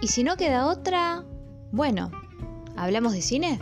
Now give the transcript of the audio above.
Y si no queda otra, bueno, ¿hablamos de cine?